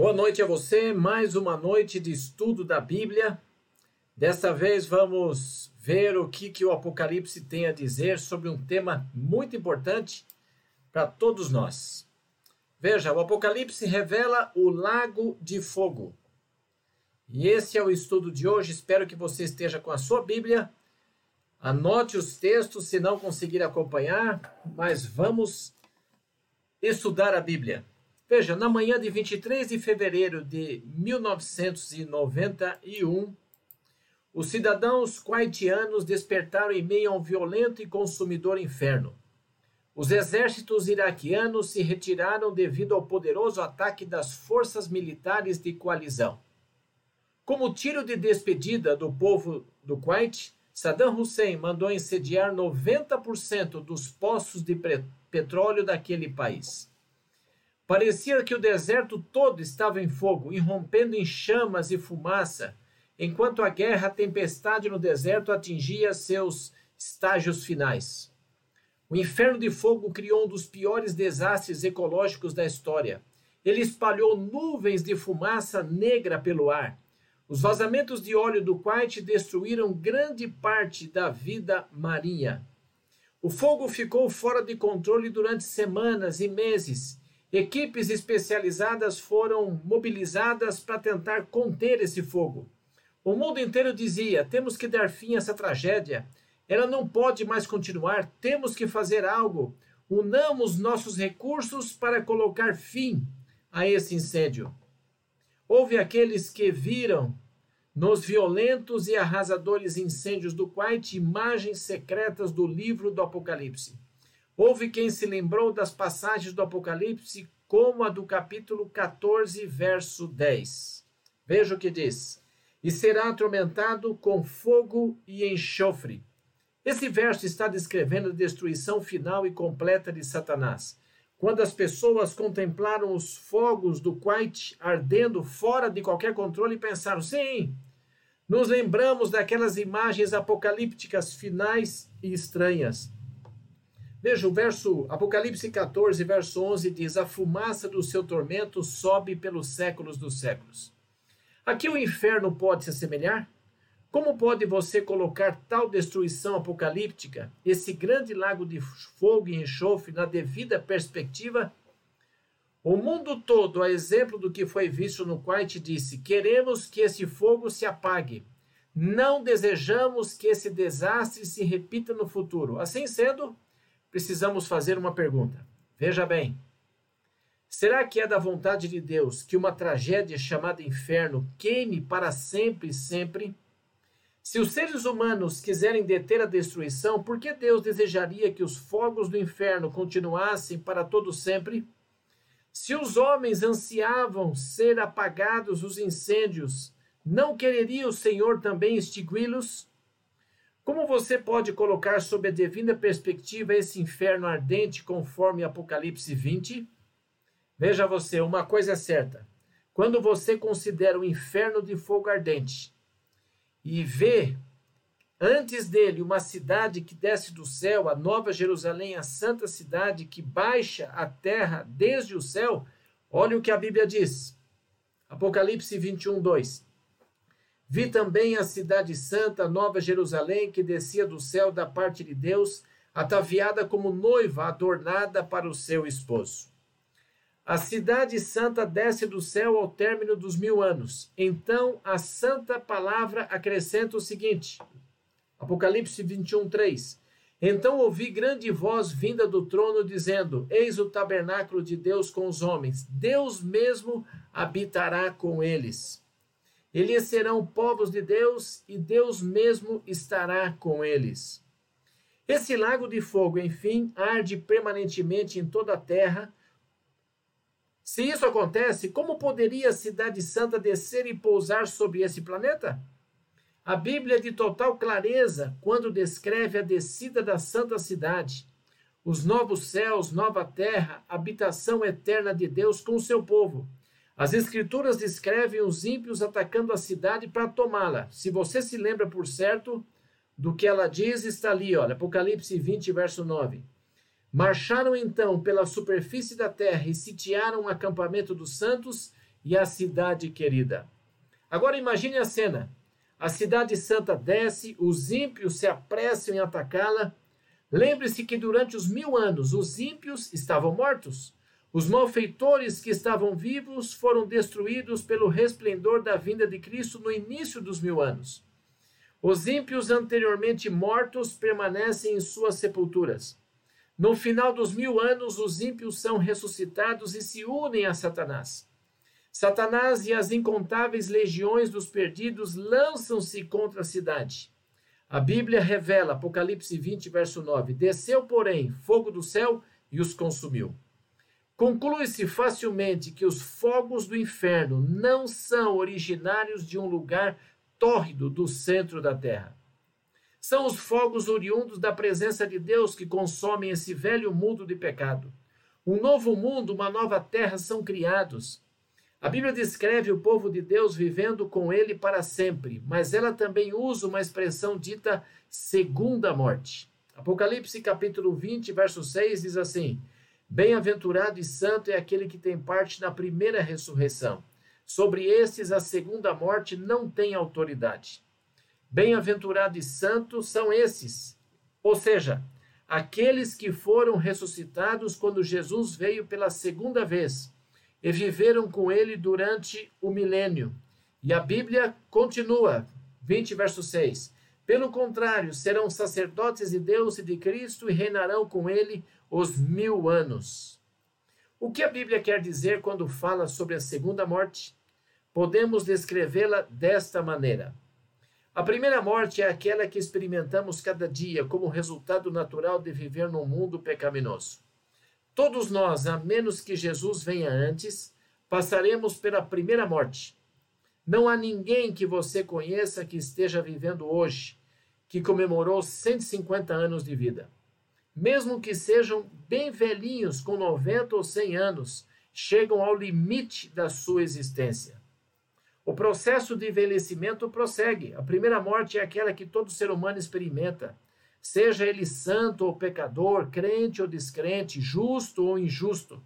Boa noite a você, mais uma noite de estudo da Bíblia. Desta vez vamos ver o que, que o Apocalipse tem a dizer sobre um tema muito importante para todos nós. Veja, o Apocalipse revela o lago de fogo. E esse é o estudo de hoje. Espero que você esteja com a sua Bíblia. Anote os textos se não conseguir acompanhar, mas vamos estudar a Bíblia. Veja, na manhã de 23 de fevereiro de 1991, os cidadãos quaitianos despertaram em meio a um violento e consumidor inferno. Os exércitos iraquianos se retiraram devido ao poderoso ataque das forças militares de coalizão. Como tiro de despedida do povo do Kuwait, Saddam Hussein mandou incendiar 90% dos poços de petróleo daquele país. Parecia que o deserto todo estava em fogo, irrompendo em chamas e fumaça, enquanto a guerra a tempestade no deserto atingia seus estágios finais. O inferno de fogo criou um dos piores desastres ecológicos da história. Ele espalhou nuvens de fumaça negra pelo ar. Os vazamentos de óleo do Kuwait destruíram grande parte da vida marinha. O fogo ficou fora de controle durante semanas e meses Equipes especializadas foram mobilizadas para tentar conter esse fogo. O mundo inteiro dizia: temos que dar fim a essa tragédia. Ela não pode mais continuar, temos que fazer algo. Unamos nossos recursos para colocar fim a esse incêndio. Houve aqueles que viram nos violentos e arrasadores incêndios do Kuwait imagens secretas do livro do Apocalipse. Houve quem se lembrou das passagens do Apocalipse, como a do capítulo 14, verso 10. Veja o que diz: E será atormentado com fogo e enxofre. Esse verso está descrevendo a destruição final e completa de Satanás. Quando as pessoas contemplaram os fogos do Kuwait ardendo fora de qualquer controle, pensaram: sim, nos lembramos daquelas imagens apocalípticas finais e estranhas. Veja o verso Apocalipse 14, verso 11 diz: A fumaça do seu tormento sobe pelos séculos dos séculos. Aqui o inferno pode se assemelhar? Como pode você colocar tal destruição apocalíptica, esse grande lago de fogo e enxofre, na devida perspectiva? O mundo todo, a exemplo do que foi visto no Kuwait, disse: Queremos que esse fogo se apague. Não desejamos que esse desastre se repita no futuro. Assim sendo, precisamos fazer uma pergunta. Veja bem. Será que é da vontade de Deus que uma tragédia chamada inferno queime para sempre e sempre? Se os seres humanos quiserem deter a destruição, por que Deus desejaria que os fogos do inferno continuassem para todo sempre? Se os homens ansiavam ser apagados os incêndios, não quereria o Senhor também extingui-los? Como você pode colocar sob a divina perspectiva esse inferno ardente conforme Apocalipse 20? Veja você, uma coisa é certa. Quando você considera o inferno de fogo ardente e vê antes dele uma cidade que desce do céu, a Nova Jerusalém, a santa cidade que baixa a terra desde o céu, olha o que a Bíblia diz. Apocalipse 21, 2. Vi também a cidade santa, Nova Jerusalém, que descia do céu da parte de Deus, ataviada como noiva adornada para o seu esposo. A cidade santa desce do céu ao término dos mil anos. Então a santa palavra acrescenta o seguinte: Apocalipse 21, 3. Então ouvi grande voz vinda do trono, dizendo: Eis o tabernáculo de Deus com os homens, Deus mesmo habitará com eles. Eles serão povos de Deus e Deus mesmo estará com eles. Esse lago de fogo, enfim, arde permanentemente em toda a terra. Se isso acontece, como poderia a Cidade Santa descer e pousar sobre esse planeta? A Bíblia é de total clareza quando descreve a descida da Santa Cidade, os novos céus, nova terra, habitação eterna de Deus com o seu povo. As escrituras descrevem os ímpios atacando a cidade para tomá-la. Se você se lembra por certo do que ela diz, está ali, olha, Apocalipse 20, verso 9. Marcharam então pela superfície da terra e sitiaram o acampamento dos santos e a cidade querida. Agora imagine a cena. A cidade santa desce, os ímpios se apressam em atacá-la. Lembre-se que durante os mil anos os ímpios estavam mortos. Os malfeitores que estavam vivos foram destruídos pelo resplendor da vinda de Cristo no início dos mil anos. Os ímpios anteriormente mortos permanecem em suas sepulturas. No final dos mil anos, os ímpios são ressuscitados e se unem a Satanás. Satanás e as incontáveis legiões dos perdidos lançam-se contra a cidade. A Bíblia revela, Apocalipse 20, verso 9: Desceu, porém, fogo do céu e os consumiu. Conclui-se facilmente que os fogos do inferno não são originários de um lugar tórrido do centro da terra. São os fogos oriundos da presença de Deus que consomem esse velho mundo de pecado. Um novo mundo, uma nova terra são criados. A Bíblia descreve o povo de Deus vivendo com ele para sempre, mas ela também usa uma expressão dita segunda morte. Apocalipse capítulo 20, verso 6 diz assim: Bem-aventurado e santo é aquele que tem parte na primeira ressurreição. Sobre estes a segunda morte não tem autoridade. Bem-aventurado e santo são esses, ou seja, aqueles que foram ressuscitados quando Jesus veio pela segunda vez e viveram com ele durante o milênio. E a Bíblia continua, 20 verso 6. Pelo contrário, serão sacerdotes de Deus e de Cristo e reinarão com ele os mil anos. O que a Bíblia quer dizer quando fala sobre a segunda morte? Podemos descrevê-la desta maneira. A primeira morte é aquela que experimentamos cada dia como resultado natural de viver num mundo pecaminoso. Todos nós, a menos que Jesus venha antes, passaremos pela primeira morte. Não há ninguém que você conheça que esteja vivendo hoje, que comemorou 150 anos de vida mesmo que sejam bem velhinhos, com 90 ou 100 anos, chegam ao limite da sua existência. O processo de envelhecimento prossegue. A primeira morte é aquela que todo ser humano experimenta, seja ele santo ou pecador, crente ou descrente, justo ou injusto.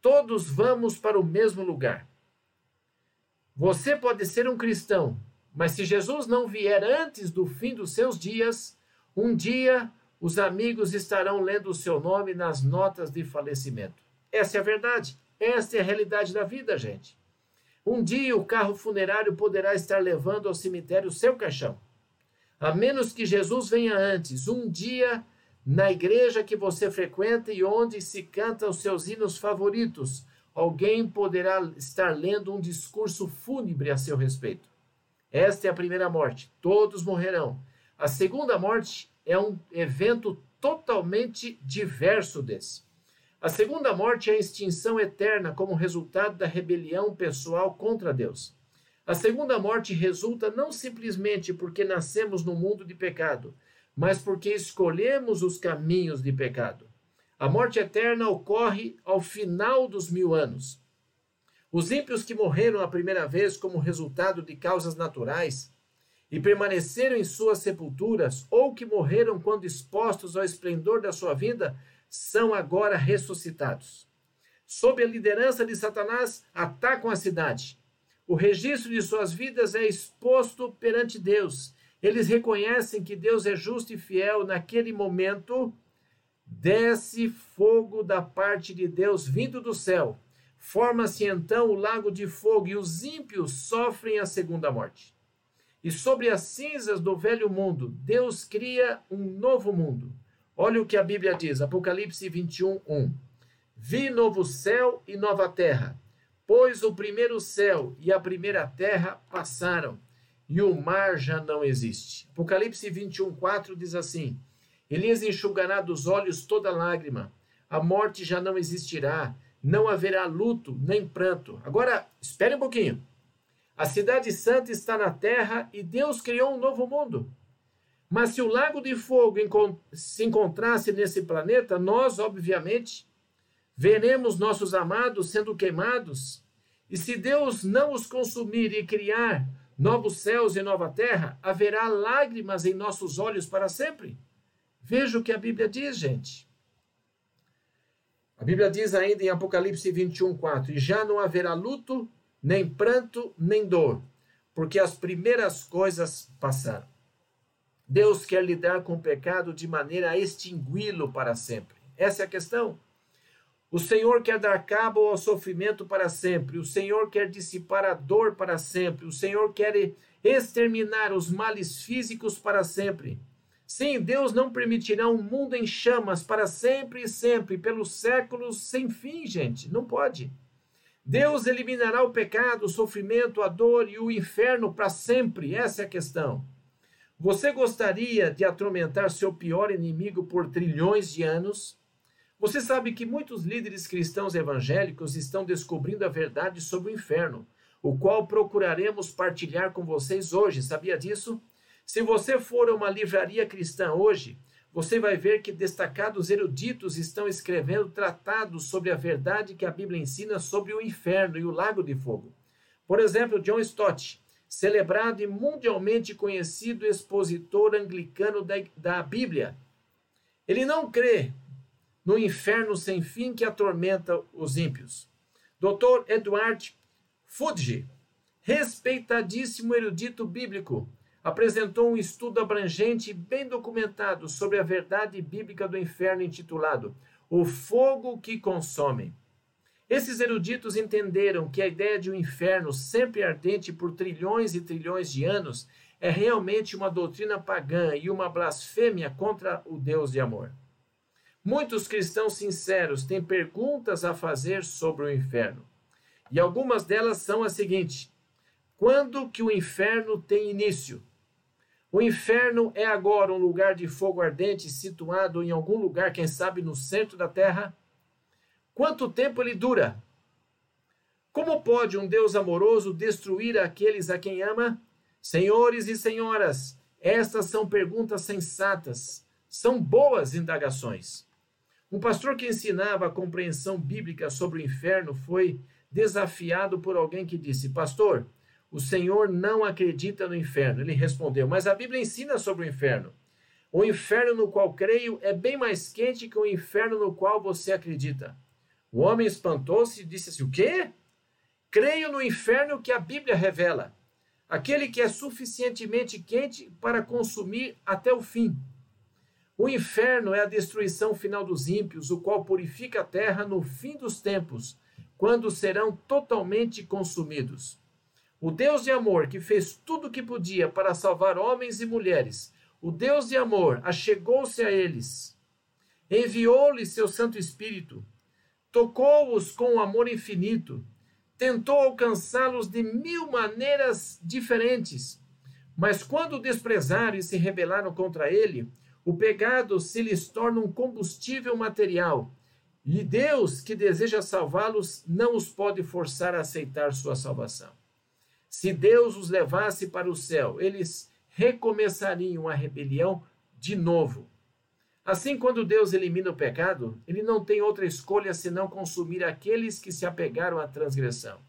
Todos vamos para o mesmo lugar. Você pode ser um cristão, mas se Jesus não vier antes do fim dos seus dias, um dia os amigos estarão lendo o seu nome nas notas de falecimento. Essa é a verdade. Essa é a realidade da vida, gente. Um dia o carro funerário poderá estar levando ao cemitério o seu caixão. A menos que Jesus venha antes, um dia na igreja que você frequenta e onde se canta os seus hinos favoritos, alguém poderá estar lendo um discurso fúnebre a seu respeito. Esta é a primeira morte, todos morrerão. A segunda morte é um evento totalmente diverso desse. A segunda morte é a extinção eterna como resultado da rebelião pessoal contra Deus. A segunda morte resulta não simplesmente porque nascemos no mundo de pecado, mas porque escolhemos os caminhos de pecado. A morte eterna ocorre ao final dos mil anos. Os ímpios que morreram a primeira vez como resultado de causas naturais e permaneceram em suas sepulturas, ou que morreram quando expostos ao esplendor da sua vida, são agora ressuscitados. Sob a liderança de Satanás, atacam a cidade. O registro de suas vidas é exposto perante Deus. Eles reconhecem que Deus é justo e fiel. Naquele momento, desce fogo da parte de Deus vindo do céu. Forma-se então o lago de fogo e os ímpios sofrem a segunda morte. E sobre as cinzas do velho mundo, Deus cria um novo mundo. Olha o que a Bíblia diz, Apocalipse 21, 1. Vi novo céu e nova terra, pois o primeiro céu e a primeira terra passaram, e o mar já não existe. Apocalipse 21, 4 diz assim: Elias enxugará dos olhos toda lágrima, a morte já não existirá, não haverá luto nem pranto. Agora, espere um pouquinho. A cidade santa está na terra e Deus criou um novo mundo. Mas se o lago de fogo se encontrasse nesse planeta, nós, obviamente, veremos nossos amados sendo queimados. E se Deus não os consumir e criar novos céus e nova terra, haverá lágrimas em nossos olhos para sempre. Veja o que a Bíblia diz, gente. Bíblia diz ainda em Apocalipse 21, 4: E já não haverá luto, nem pranto, nem dor, porque as primeiras coisas passaram. Deus quer lidar com o pecado de maneira a extingui-lo para sempre. Essa é a questão. O Senhor quer dar cabo ao sofrimento para sempre. O Senhor quer dissipar a dor para sempre. O Senhor quer exterminar os males físicos para sempre. Sim, Deus não permitirá um mundo em chamas para sempre e sempre, pelos séculos sem fim, gente. Não pode. Deus eliminará o pecado, o sofrimento, a dor e o inferno para sempre. Essa é a questão. Você gostaria de atormentar seu pior inimigo por trilhões de anos? Você sabe que muitos líderes cristãos evangélicos estão descobrindo a verdade sobre o inferno, o qual procuraremos partilhar com vocês hoje. Sabia disso? Se você for a uma livraria cristã hoje, você vai ver que destacados eruditos estão escrevendo tratados sobre a verdade que a Bíblia ensina sobre o inferno e o lago de fogo. Por exemplo, John Stott, celebrado e mundialmente conhecido expositor anglicano da, da Bíblia. Ele não crê no inferno sem fim que atormenta os ímpios. Dr. Edward Fudge, respeitadíssimo erudito bíblico, apresentou um estudo abrangente e bem documentado sobre a verdade bíblica do inferno intitulado O Fogo que Consome. Esses eruditos entenderam que a ideia de um inferno sempre ardente por trilhões e trilhões de anos é realmente uma doutrina pagã e uma blasfêmia contra o Deus de amor. Muitos cristãos sinceros têm perguntas a fazer sobre o inferno. E algumas delas são as seguintes: Quando que o inferno tem início? O inferno é agora um lugar de fogo ardente situado em algum lugar, quem sabe no centro da terra? Quanto tempo ele dura? Como pode um Deus amoroso destruir aqueles a quem ama? Senhores e senhoras, estas são perguntas sensatas, são boas indagações. Um pastor que ensinava a compreensão bíblica sobre o inferno foi desafiado por alguém que disse: Pastor, o Senhor não acredita no inferno. Ele respondeu: Mas a Bíblia ensina sobre o inferno. O inferno no qual creio é bem mais quente que o inferno no qual você acredita. O homem espantou-se e disse assim: O quê? Creio no inferno que a Bíblia revela, aquele que é suficientemente quente para consumir até o fim. O inferno é a destruição final dos ímpios, o qual purifica a terra no fim dos tempos, quando serão totalmente consumidos. O Deus de amor, que fez tudo o que podia para salvar homens e mulheres, o Deus de amor achegou-se a eles, enviou-lhes seu Santo Espírito, tocou-os com um amor infinito, tentou alcançá-los de mil maneiras diferentes, mas quando desprezaram e se rebelaram contra ele, o pecado se lhes torna um combustível material. E Deus, que deseja salvá-los, não os pode forçar a aceitar sua salvação. Se Deus os levasse para o céu, eles recomeçariam a rebelião de novo. Assim, quando Deus elimina o pecado, ele não tem outra escolha senão consumir aqueles que se apegaram à transgressão.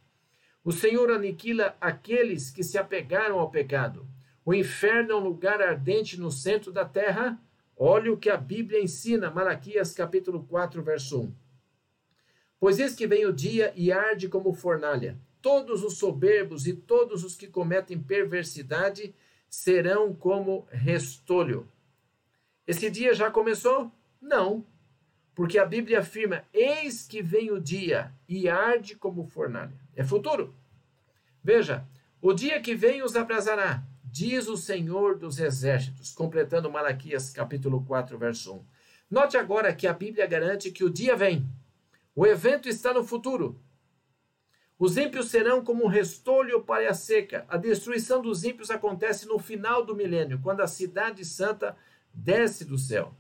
O Senhor aniquila aqueles que se apegaram ao pecado. O inferno é um lugar ardente no centro da terra Olha o que a Bíblia ensina, Malaquias capítulo 4, verso 1. Pois eis que vem o dia e arde como fornalha. Todos os soberbos e todos os que cometem perversidade serão como restolho. Esse dia já começou? Não. Porque a Bíblia afirma: Eis que vem o dia e arde como fornalha. É futuro. Veja, o dia que vem os abrasará diz o Senhor dos Exércitos, completando Malaquias capítulo 4, verso 1. Note agora que a Bíblia garante que o dia vem. O evento está no futuro. Os ímpios serão como um restolho para a seca. A destruição dos ímpios acontece no final do milênio, quando a cidade santa desce do céu.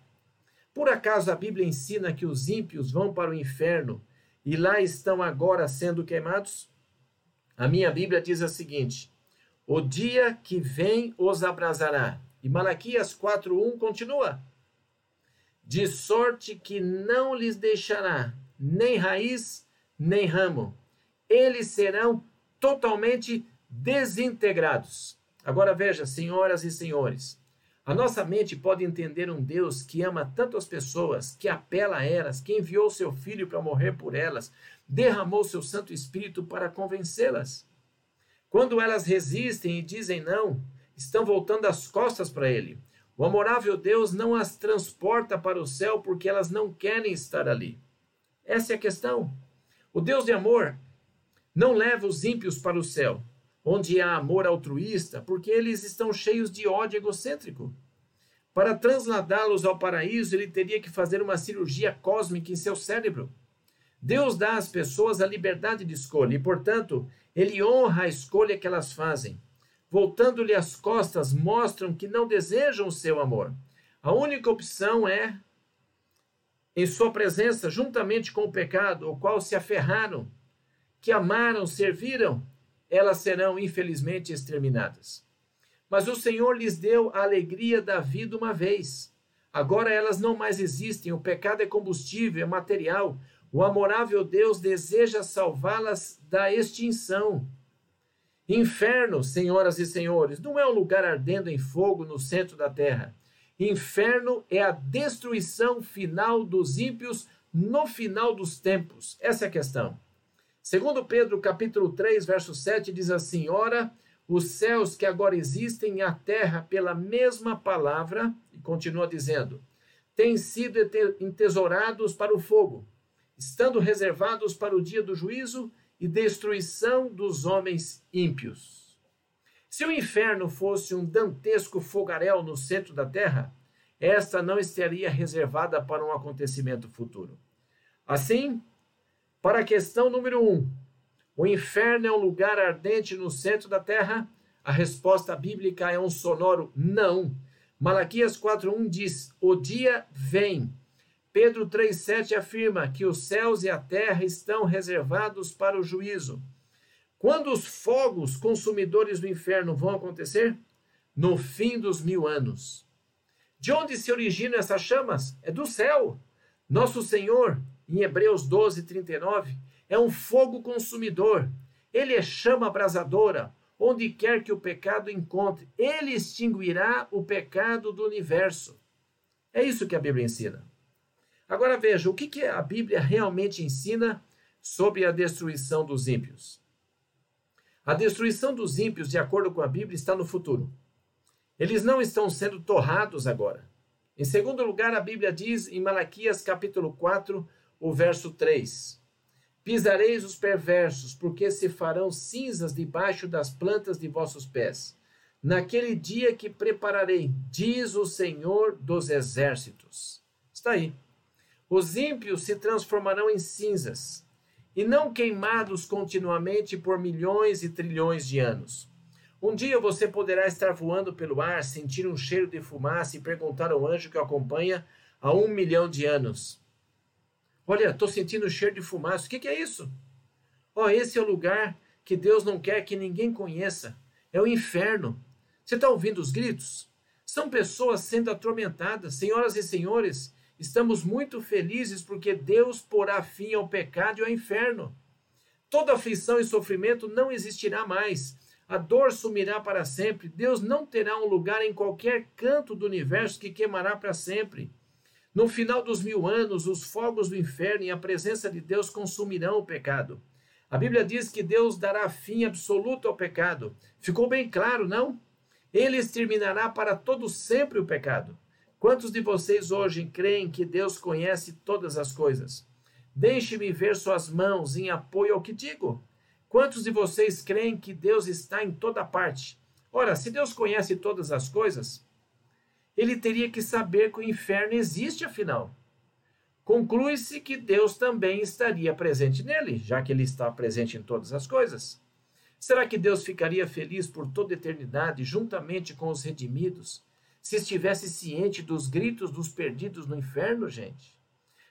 Por acaso a Bíblia ensina que os ímpios vão para o inferno e lá estão agora sendo queimados? A minha Bíblia diz o seguinte: o dia que vem os abrasará. E Malaquias 4:1 continua: De sorte que não lhes deixará nem raiz, nem ramo. Eles serão totalmente desintegrados. Agora veja, senhoras e senhores, a nossa mente pode entender um Deus que ama tanto as pessoas, que apela a elas, que enviou seu filho para morrer por elas, derramou seu Santo Espírito para convencê-las. Quando elas resistem e dizem não, estão voltando as costas para ele. O amorável Deus não as transporta para o céu porque elas não querem estar ali. Essa é a questão. O Deus de amor não leva os ímpios para o céu, onde há amor altruísta, porque eles estão cheios de ódio egocêntrico. Para transladá-los ao paraíso, ele teria que fazer uma cirurgia cósmica em seu cérebro. Deus dá às pessoas a liberdade de escolha e, portanto, ele honra a escolha que elas fazem. Voltando-lhe as costas, mostram que não desejam o seu amor. A única opção é em sua presença, juntamente com o pecado, o qual se aferraram, que amaram, serviram, elas serão infelizmente exterminadas. Mas o Senhor lhes deu a alegria da vida uma vez. Agora elas não mais existem, o pecado é combustível, é material. O amorável Deus deseja salvá-las da extinção. Inferno, senhoras e senhores, não é um lugar ardendo em fogo no centro da terra. Inferno é a destruição final dos ímpios no final dos tempos. Essa é a questão. Segundo Pedro, capítulo 3, verso 7, diz assim: Ora, os céus que agora existem e a terra pela mesma palavra, e continua dizendo, têm sido entesourados para o fogo, estando reservados para o dia do juízo e destruição dos homens ímpios. Se o inferno fosse um dantesco fogaréu no centro da terra, esta não estaria reservada para um acontecimento futuro. Assim, para a questão número um, o inferno é um lugar ardente no centro da terra? A resposta bíblica é um sonoro não. Malaquias 4:1 diz: "O dia vem". Pedro 3:7 afirma que os céus e a terra estão reservados para o juízo. Quando os fogos consumidores do inferno vão acontecer? No fim dos mil anos. De onde se originam essas chamas? É do céu. Nosso Senhor, em Hebreus 12, 39, é um fogo consumidor. Ele é chama abrasadora. Onde quer que o pecado encontre, ele extinguirá o pecado do universo. É isso que a Bíblia ensina. Agora veja, o que, que a Bíblia realmente ensina sobre a destruição dos ímpios? A destruição dos ímpios, de acordo com a Bíblia, está no futuro. Eles não estão sendo torrados agora. Em segundo lugar, a Bíblia diz em Malaquias capítulo 4, o verso 3: Pisareis os perversos, porque se farão cinzas debaixo das plantas de vossos pés. Naquele dia que prepararei, diz o Senhor dos exércitos. Está aí. Os ímpios se transformarão em cinzas e não queimados continuamente por milhões e trilhões de anos. Um dia você poderá estar voando pelo ar, sentir um cheiro de fumaça e perguntar ao anjo que o acompanha há um milhão de anos: Olha, estou sentindo cheiro de fumaça, o que, que é isso? Oh, esse é o lugar que Deus não quer que ninguém conheça. É o inferno. Você está ouvindo os gritos? São pessoas sendo atormentadas. Senhoras e senhores, Estamos muito felizes porque Deus porá fim ao pecado e ao inferno. Toda aflição e sofrimento não existirá mais. A dor sumirá para sempre. Deus não terá um lugar em qualquer canto do universo que queimará para sempre. No final dos mil anos, os fogos do inferno e a presença de Deus consumirão o pecado. A Bíblia diz que Deus dará fim absoluto ao pecado. Ficou bem claro, não? Ele exterminará para todo sempre o pecado. Quantos de vocês hoje creem que Deus conhece todas as coisas? Deixe-me ver suas mãos em apoio ao que digo. Quantos de vocês creem que Deus está em toda parte? Ora, se Deus conhece todas as coisas, ele teria que saber que o inferno existe, afinal. Conclui-se que Deus também estaria presente nele, já que ele está presente em todas as coisas. Será que Deus ficaria feliz por toda eternidade juntamente com os redimidos? se estivesse ciente dos gritos dos perdidos no inferno, gente?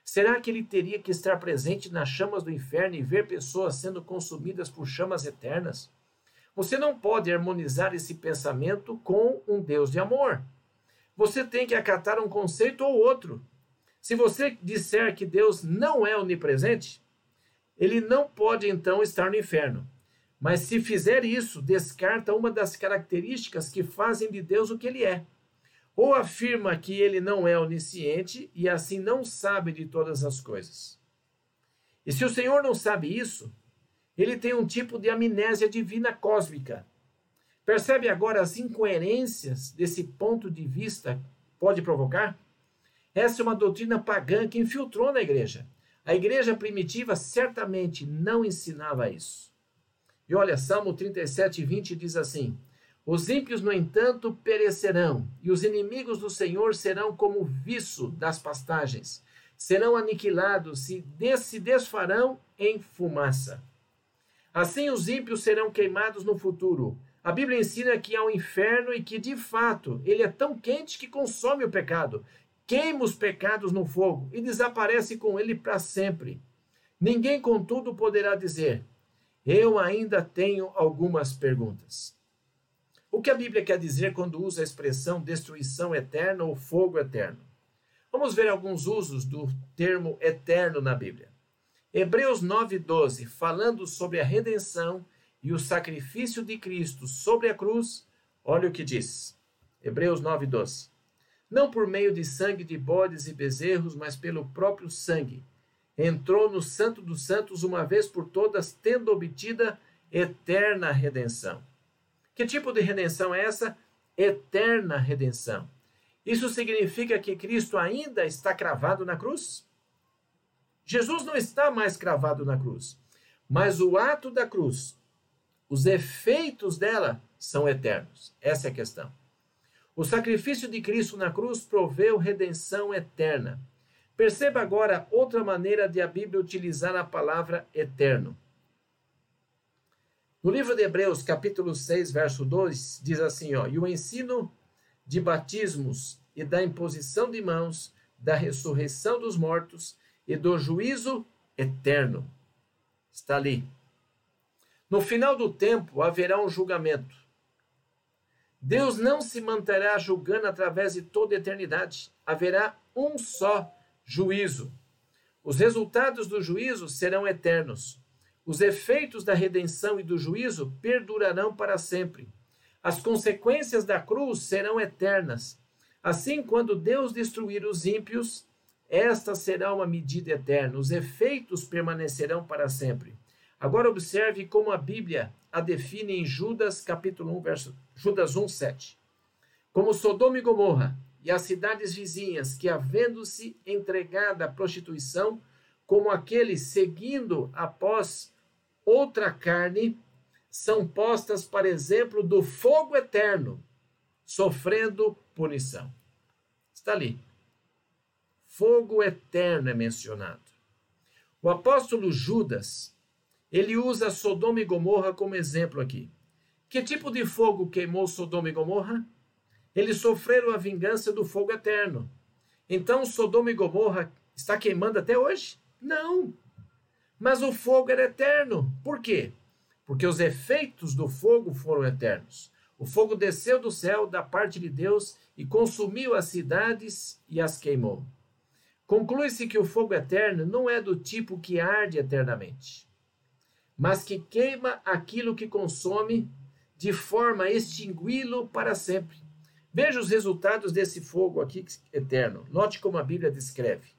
Será que ele teria que estar presente nas chamas do inferno e ver pessoas sendo consumidas por chamas eternas? Você não pode harmonizar esse pensamento com um Deus de amor. Você tem que acatar um conceito ou outro. Se você disser que Deus não é onipresente, ele não pode então estar no inferno. Mas se fizer isso, descarta uma das características que fazem de Deus o que ele é ou afirma que ele não é onisciente e assim não sabe de todas as coisas. E se o Senhor não sabe isso, ele tem um tipo de amnésia divina cósmica. Percebe agora as incoerências desse ponto de vista pode provocar? Essa é uma doutrina pagã que infiltrou na igreja. A igreja primitiva certamente não ensinava isso. E olha, Salmo 37, 20 diz assim: Os ímpios, no entanto, perecerão, e os inimigos do Senhor serão como viço das pastagens, serão aniquilados e se desfarão em fumaça. Assim os ímpios serão queimados no futuro. A Bíblia ensina que há um inferno e que, de fato, ele é tão quente que consome o pecado, queima os pecados no fogo e desaparece com ele para sempre. Ninguém, contudo, poderá dizer: Eu ainda tenho algumas perguntas. O que a Bíblia quer dizer quando usa a expressão destruição eterna ou fogo eterno? Vamos ver alguns usos do termo eterno na Bíblia. Hebreus 9:12, falando sobre a redenção e o sacrifício de Cristo sobre a cruz, olha o que diz. Hebreus 9:12. Não por meio de sangue de bodes e bezerros, mas pelo próprio sangue. Entrou no Santo dos Santos uma vez por todas, tendo obtida eterna redenção. Que tipo de redenção é essa? Eterna redenção. Isso significa que Cristo ainda está cravado na cruz? Jesus não está mais cravado na cruz, mas o ato da cruz, os efeitos dela são eternos. Essa é a questão. O sacrifício de Cristo na cruz proveu redenção eterna. Perceba agora outra maneira de a Bíblia utilizar a palavra eterno. No livro de Hebreus, capítulo 6, verso 2, diz assim, ó, e o ensino de batismos e da imposição de mãos, da ressurreição dos mortos e do juízo eterno. Está ali. No final do tempo haverá um julgamento. Deus não se manterá julgando através de toda a eternidade. Haverá um só juízo. Os resultados do juízo serão eternos. Os efeitos da redenção e do juízo perdurarão para sempre. As consequências da cruz serão eternas. Assim, quando Deus destruir os ímpios, esta será uma medida eterna, os efeitos permanecerão para sempre. Agora observe como a Bíblia a define em Judas capítulo 1, verso Judas 1, 7. Como Sodoma e Gomorra e as cidades vizinhas que, havendo-se entregado à prostituição, como aqueles seguindo após outra carne, são postas para exemplo do fogo eterno, sofrendo punição. Está ali fogo eterno é mencionado. O apóstolo Judas, ele usa Sodoma e Gomorra como exemplo aqui. Que tipo de fogo queimou Sodoma e Gomorra? Eles sofreram a vingança do fogo eterno. Então Sodoma e Gomorra está queimando até hoje? Não. Mas o fogo era eterno. Por quê? Porque os efeitos do fogo foram eternos. O fogo desceu do céu da parte de Deus e consumiu as cidades e as queimou. Conclui-se que o fogo eterno não é do tipo que arde eternamente, mas que queima aquilo que consome de forma a extingui-lo para sempre. Veja os resultados desse fogo aqui eterno. Note como a Bíblia descreve.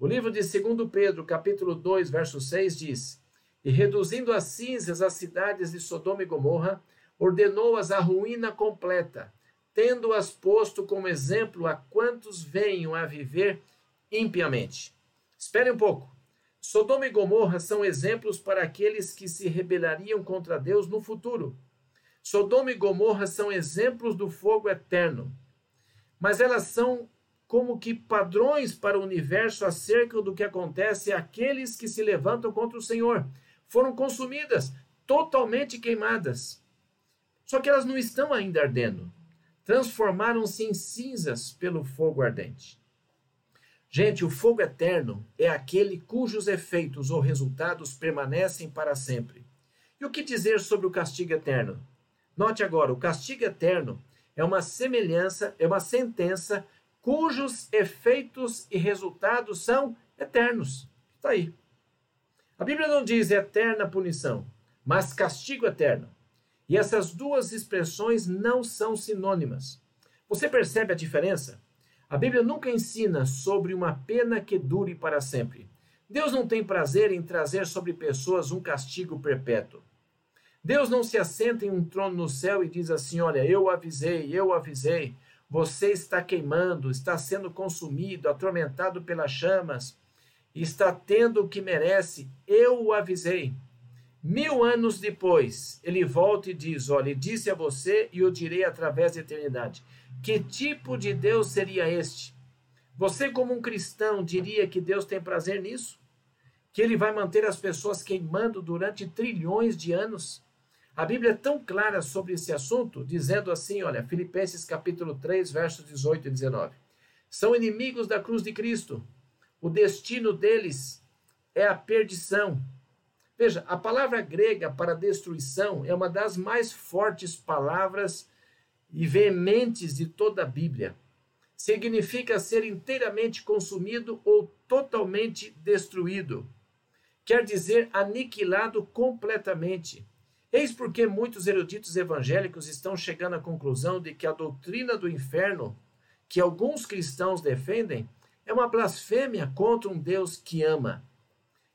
O livro de 2 Pedro, capítulo 2, verso 6 diz: E reduzindo a cinzas as cidades de Sodoma e Gomorra, ordenou-as à ruína completa, tendo-as posto como exemplo a quantos venham a viver impiamente. Espere um pouco. Sodoma e Gomorra são exemplos para aqueles que se rebelariam contra Deus no futuro. Sodoma e Gomorra são exemplos do fogo eterno. Mas elas são como que padrões para o universo acerca do que acontece àqueles que se levantam contra o Senhor. Foram consumidas, totalmente queimadas. Só que elas não estão ainda ardendo. Transformaram-se em cinzas pelo fogo ardente. Gente, o fogo eterno é aquele cujos efeitos ou resultados permanecem para sempre. E o que dizer sobre o castigo eterno? Note agora, o castigo eterno é uma semelhança, é uma sentença cujos efeitos e resultados são eternos. Está aí. A Bíblia não diz eterna punição, mas castigo eterno. E essas duas expressões não são sinônimas. Você percebe a diferença? A Bíblia nunca ensina sobre uma pena que dure para sempre. Deus não tem prazer em trazer sobre pessoas um castigo perpétuo. Deus não se assenta em um trono no céu e diz assim: Olha, eu avisei, eu avisei, você está queimando, está sendo consumido, atormentado pelas chamas, está tendo o que merece, eu o avisei. Mil anos depois, ele volta e diz: Olha, disse a você e o direi através da eternidade. Que tipo de Deus seria este? Você, como um cristão, diria que Deus tem prazer nisso? Que ele vai manter as pessoas queimando durante trilhões de anos? A Bíblia é tão clara sobre esse assunto, dizendo assim, olha, Filipenses capítulo 3, versos 18 e 19. São inimigos da cruz de Cristo. O destino deles é a perdição. Veja, a palavra grega para destruição é uma das mais fortes palavras e veementes de toda a Bíblia. Significa ser inteiramente consumido ou totalmente destruído. Quer dizer aniquilado completamente. Eis porque muitos eruditos evangélicos estão chegando à conclusão de que a doutrina do inferno, que alguns cristãos defendem, é uma blasfêmia contra um Deus que ama.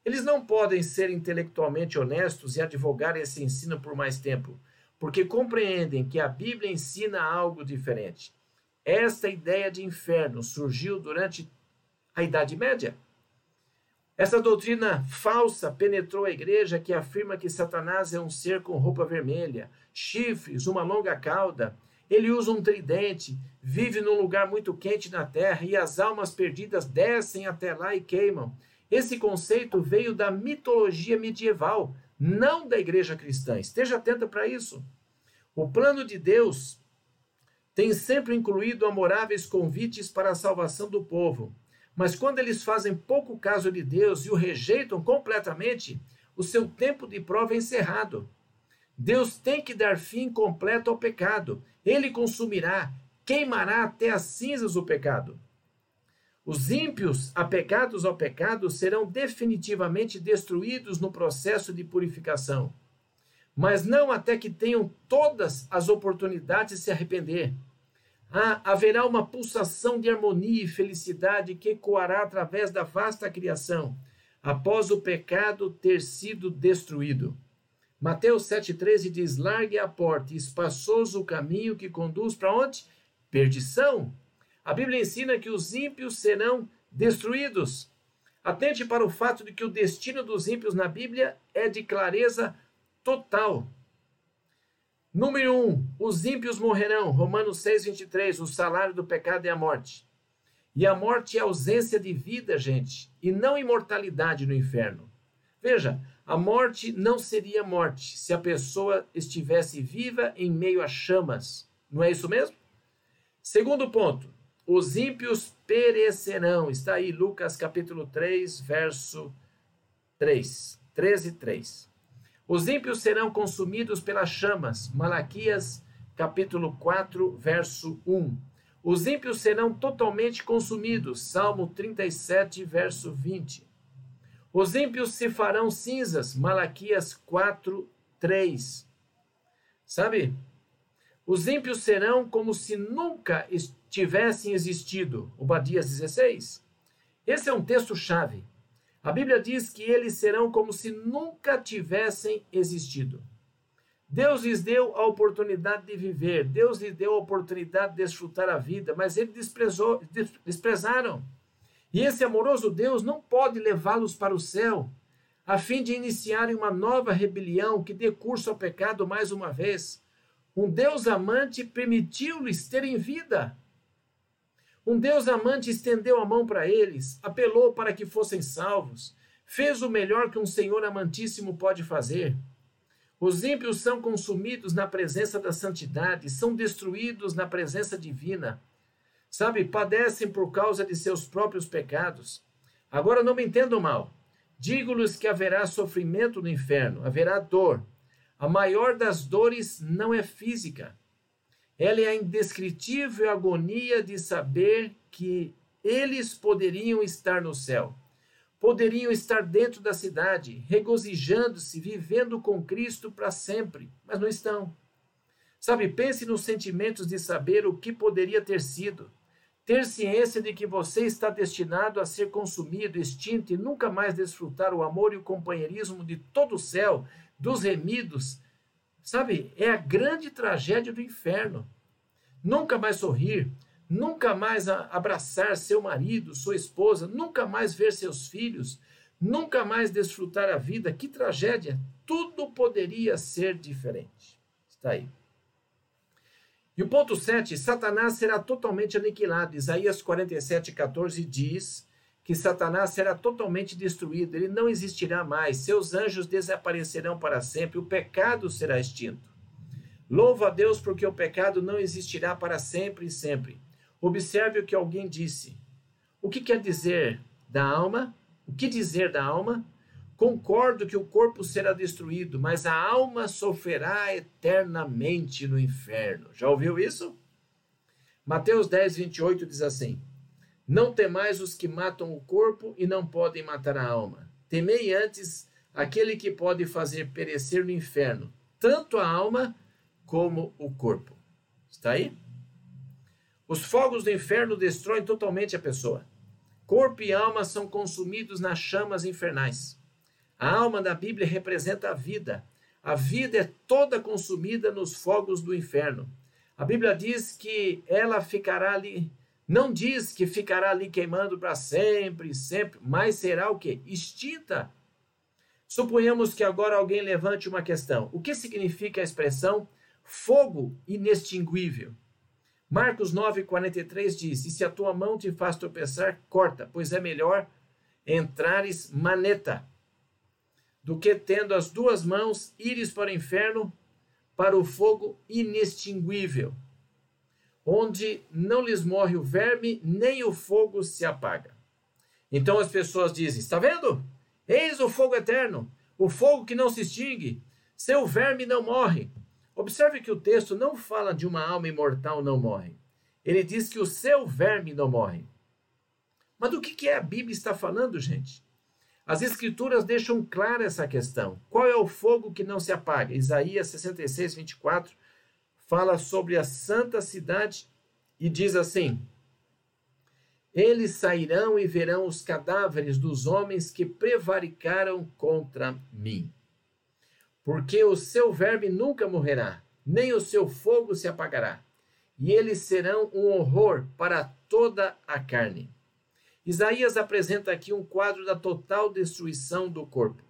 Eles não podem ser intelectualmente honestos e advogar esse ensino por mais tempo, porque compreendem que a Bíblia ensina algo diferente. Esta ideia de inferno surgiu durante a Idade Média. Essa doutrina falsa penetrou a igreja que afirma que Satanás é um ser com roupa vermelha, chifres, uma longa cauda. Ele usa um tridente, vive num lugar muito quente na terra e as almas perdidas descem até lá e queimam. Esse conceito veio da mitologia medieval, não da igreja cristã. Esteja atento para isso. O plano de Deus tem sempre incluído amoráveis convites para a salvação do povo. Mas quando eles fazem pouco caso de Deus e o rejeitam completamente, o seu tempo de prova é encerrado. Deus tem que dar fim completo ao pecado. Ele consumirá, queimará até as cinzas o pecado. Os ímpios, apegados ao pecado, serão definitivamente destruídos no processo de purificação. Mas não até que tenham todas as oportunidades de se arrepender ah, haverá uma pulsação de harmonia e felicidade que ecoará através da vasta criação, após o pecado ter sido destruído. Mateus 7,13 diz: Largue a porta, espaçoso o caminho que conduz para onde? Perdição. A Bíblia ensina que os ímpios serão destruídos. Atente para o fato de que o destino dos ímpios na Bíblia é de clareza total. Número 1, um, os ímpios morrerão. Romanos 6, 23, o salário do pecado é a morte. E a morte é ausência de vida, gente, e não imortalidade no inferno. Veja, a morte não seria morte se a pessoa estivesse viva em meio a chamas. Não é isso mesmo? Segundo ponto, os ímpios perecerão. Está aí Lucas capítulo 3, verso 3. 13, 3. Os ímpios serão consumidos pelas chamas. Malaquias, capítulo 4, verso 1. Os ímpios serão totalmente consumidos. Salmo 37, verso 20. Os ímpios se farão cinzas. Malaquias 4, 3. Sabe? Os ímpios serão como se nunca tivessem existido. Obadias 16. Esse é um texto-chave. A Bíblia diz que eles serão como se nunca tivessem existido. Deus lhes deu a oportunidade de viver, Deus lhes deu a oportunidade de desfrutar a vida, mas eles desprezou, desprezaram. E esse amoroso Deus não pode levá-los para o céu, a fim de iniciarem uma nova rebelião que dê curso ao pecado mais uma vez. Um Deus amante permitiu-lhes terem vida. Um Deus amante estendeu a mão para eles, apelou para que fossem salvos, fez o melhor que um Senhor amantíssimo pode fazer. Os ímpios são consumidos na presença da santidade, são destruídos na presença divina. Sabe, padecem por causa de seus próprios pecados. Agora não me entendam mal. Digo-lhes que haverá sofrimento no inferno, haverá dor. A maior das dores não é física, ela é a indescritível agonia de saber que eles poderiam estar no céu, poderiam estar dentro da cidade, regozijando-se, vivendo com Cristo para sempre, mas não estão. Sabe, pense nos sentimentos de saber o que poderia ter sido, ter ciência de que você está destinado a ser consumido, extinto e nunca mais desfrutar o amor e o companheirismo de todo o céu, dos remidos, sabe? É a grande tragédia do inferno. Nunca mais sorrir, nunca mais abraçar seu marido, sua esposa, nunca mais ver seus filhos, nunca mais desfrutar a vida. Que tragédia! Tudo poderia ser diferente. Está aí. E o ponto 7, Satanás será totalmente aniquilado. Isaías 47, 14 diz que Satanás será totalmente destruído, ele não existirá mais, seus anjos desaparecerão para sempre, o pecado será extinto. Louvo a Deus porque o pecado não existirá para sempre e sempre. Observe o que alguém disse. O que quer dizer da alma? O que dizer da alma? Concordo que o corpo será destruído, mas a alma sofrerá eternamente no inferno. Já ouviu isso? Mateus 10, 28 diz assim: Não temais os que matam o corpo e não podem matar a alma. Temei antes aquele que pode fazer perecer no inferno, tanto a alma como o corpo. Está aí? Os fogos do inferno destroem totalmente a pessoa. Corpo e alma são consumidos nas chamas infernais. A alma da Bíblia representa a vida. A vida é toda consumida nos fogos do inferno. A Bíblia diz que ela ficará ali, não diz que ficará ali queimando para sempre, sempre, mas será o que? Extinta. Suponhamos que agora alguém levante uma questão. O que significa a expressão fogo inextinguível? Marcos 9,43 diz: E se a tua mão te faz tropeçar, corta, pois é melhor entrares maneta do que tendo as duas mãos ires para o inferno, para o fogo inextinguível, onde não lhes morre o verme, nem o fogo se apaga. Então as pessoas dizem: Está vendo? Eis o fogo eterno, o fogo que não se extingue, seu verme não morre. Observe que o texto não fala de uma alma imortal não morre. Ele diz que o seu verme não morre. Mas do que, que a Bíblia está falando, gente? As Escrituras deixam clara essa questão. Qual é o fogo que não se apaga? Isaías 66, 24 fala sobre a santa cidade e diz assim: Eles sairão e verão os cadáveres dos homens que prevaricaram contra mim. Porque o seu verme nunca morrerá, nem o seu fogo se apagará, e eles serão um horror para toda a carne. Isaías apresenta aqui um quadro da total destruição do corpo.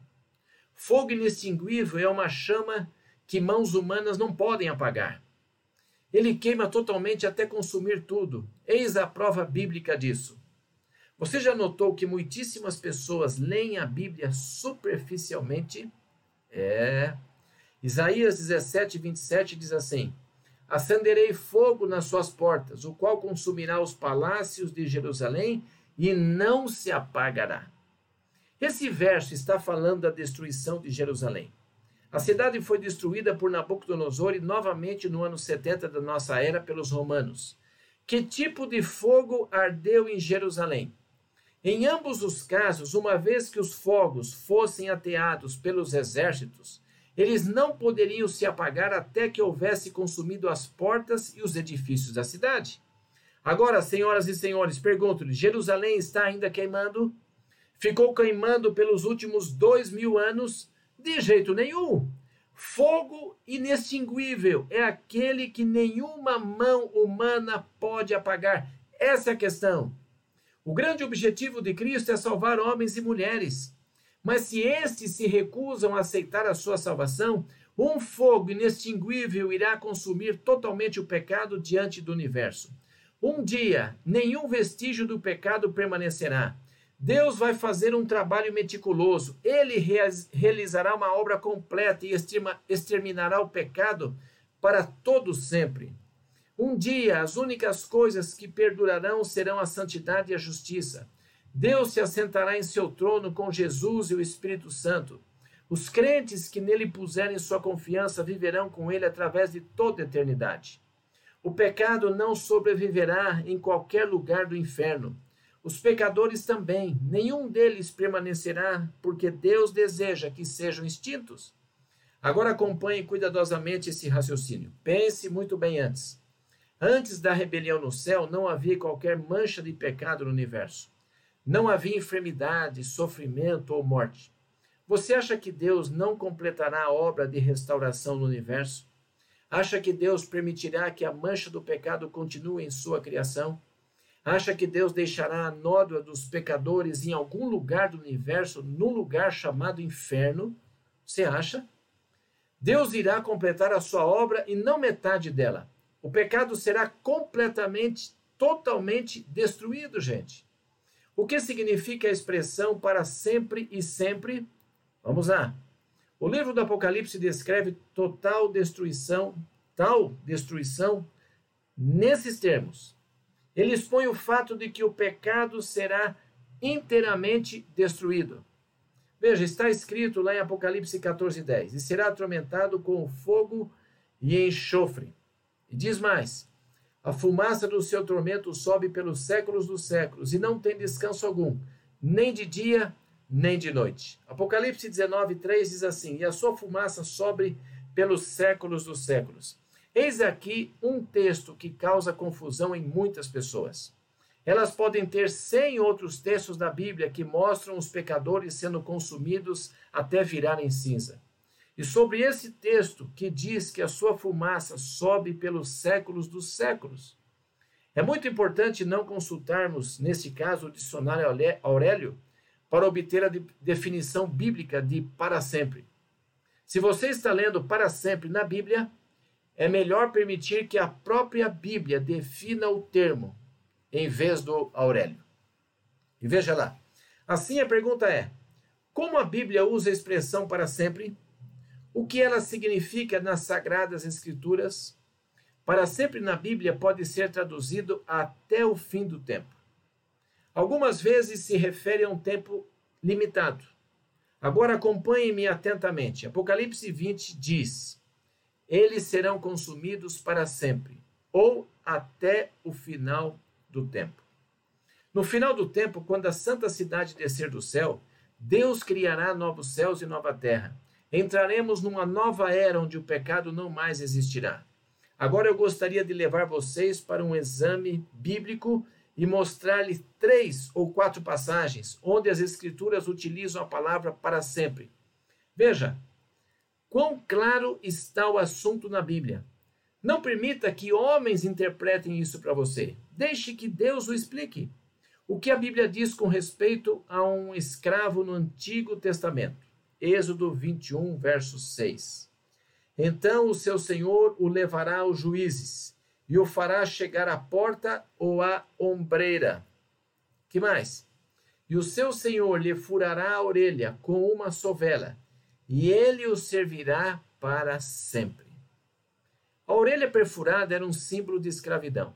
Fogo inextinguível é uma chama que mãos humanas não podem apagar. Ele queima totalmente até consumir tudo. Eis a prova bíblica disso. Você já notou que muitíssimas pessoas leem a Bíblia superficialmente? É. Isaías 17, 27 diz assim: Acenderei fogo nas suas portas, o qual consumirá os palácios de Jerusalém e não se apagará. Esse verso está falando da destruição de Jerusalém. A cidade foi destruída por Nabucodonosor e novamente no ano 70 da nossa era pelos romanos. Que tipo de fogo ardeu em Jerusalém? Em ambos os casos, uma vez que os fogos fossem ateados pelos exércitos, eles não poderiam se apagar até que houvesse consumido as portas e os edifícios da cidade. Agora, senhoras e senhores, pergunto-lhe: Jerusalém está ainda queimando? Ficou queimando pelos últimos dois mil anos? De jeito nenhum. Fogo inextinguível é aquele que nenhuma mão humana pode apagar. Essa é a questão. O grande objetivo de Cristo é salvar homens e mulheres. Mas se estes se recusam a aceitar a sua salvação, um fogo inextinguível irá consumir totalmente o pecado diante do universo. Um dia, nenhum vestígio do pecado permanecerá. Deus vai fazer um trabalho meticuloso. Ele realizará uma obra completa e exterminará o pecado para todo sempre. Um dia, as únicas coisas que perdurarão serão a santidade e a justiça. Deus se assentará em seu trono com Jesus e o Espírito Santo. Os crentes que nele puserem sua confiança viverão com ele através de toda a eternidade. O pecado não sobreviverá em qualquer lugar do inferno. Os pecadores também, nenhum deles permanecerá, porque Deus deseja que sejam extintos. Agora acompanhe cuidadosamente esse raciocínio. Pense muito bem antes. Antes da rebelião no céu, não havia qualquer mancha de pecado no universo. Não havia enfermidade, sofrimento ou morte. Você acha que Deus não completará a obra de restauração no universo? Acha que Deus permitirá que a mancha do pecado continue em sua criação? Acha que Deus deixará a nódoa dos pecadores em algum lugar do universo, num lugar chamado inferno? Você acha? Deus irá completar a sua obra e não metade dela. O pecado será completamente, totalmente destruído, gente. O que significa a expressão para sempre e sempre? Vamos lá. O livro do Apocalipse descreve total destruição, tal destruição, nesses termos. Ele expõe o fato de que o pecado será inteiramente destruído. Veja, está escrito lá em Apocalipse 14, 10: E será atormentado com fogo e enxofre. E diz mais: A fumaça do seu tormento sobe pelos séculos dos séculos, e não tem descanso algum, nem de dia, nem de noite. Apocalipse 19, 3 diz assim: E a sua fumaça sobe pelos séculos dos séculos. Eis aqui um texto que causa confusão em muitas pessoas. Elas podem ter cem outros textos da Bíblia que mostram os pecadores sendo consumidos até virarem cinza. E sobre esse texto que diz que a sua fumaça sobe pelos séculos dos séculos. É muito importante não consultarmos, nesse caso, o dicionário Aurélio para obter a definição bíblica de para sempre. Se você está lendo para sempre na Bíblia, é melhor permitir que a própria Bíblia defina o termo, em vez do Aurélio. E veja lá. Assim a pergunta é: como a Bíblia usa a expressão para sempre? O que ela significa nas Sagradas Escrituras? Para sempre na Bíblia pode ser traduzido até o fim do tempo. Algumas vezes se refere a um tempo limitado. Agora acompanhe-me atentamente. Apocalipse 20 diz: eles serão consumidos para sempre, ou até o final do tempo. No final do tempo, quando a santa cidade descer do céu, Deus criará novos céus e nova terra. Entraremos numa nova era onde o pecado não mais existirá. Agora eu gostaria de levar vocês para um exame bíblico e mostrar-lhe três ou quatro passagens onde as Escrituras utilizam a palavra para sempre. Veja, Quão claro está o assunto na Bíblia. Não permita que homens interpretem isso para você. Deixe que Deus o explique. O que a Bíblia diz com respeito a um escravo no Antigo Testamento? Êxodo 21, verso 6. Então o seu senhor o levará aos juízes e o fará chegar à porta ou à ombreira. Que mais? E o seu senhor lhe furará a orelha com uma sovela e ele o servirá para sempre. A orelha perfurada era um símbolo de escravidão.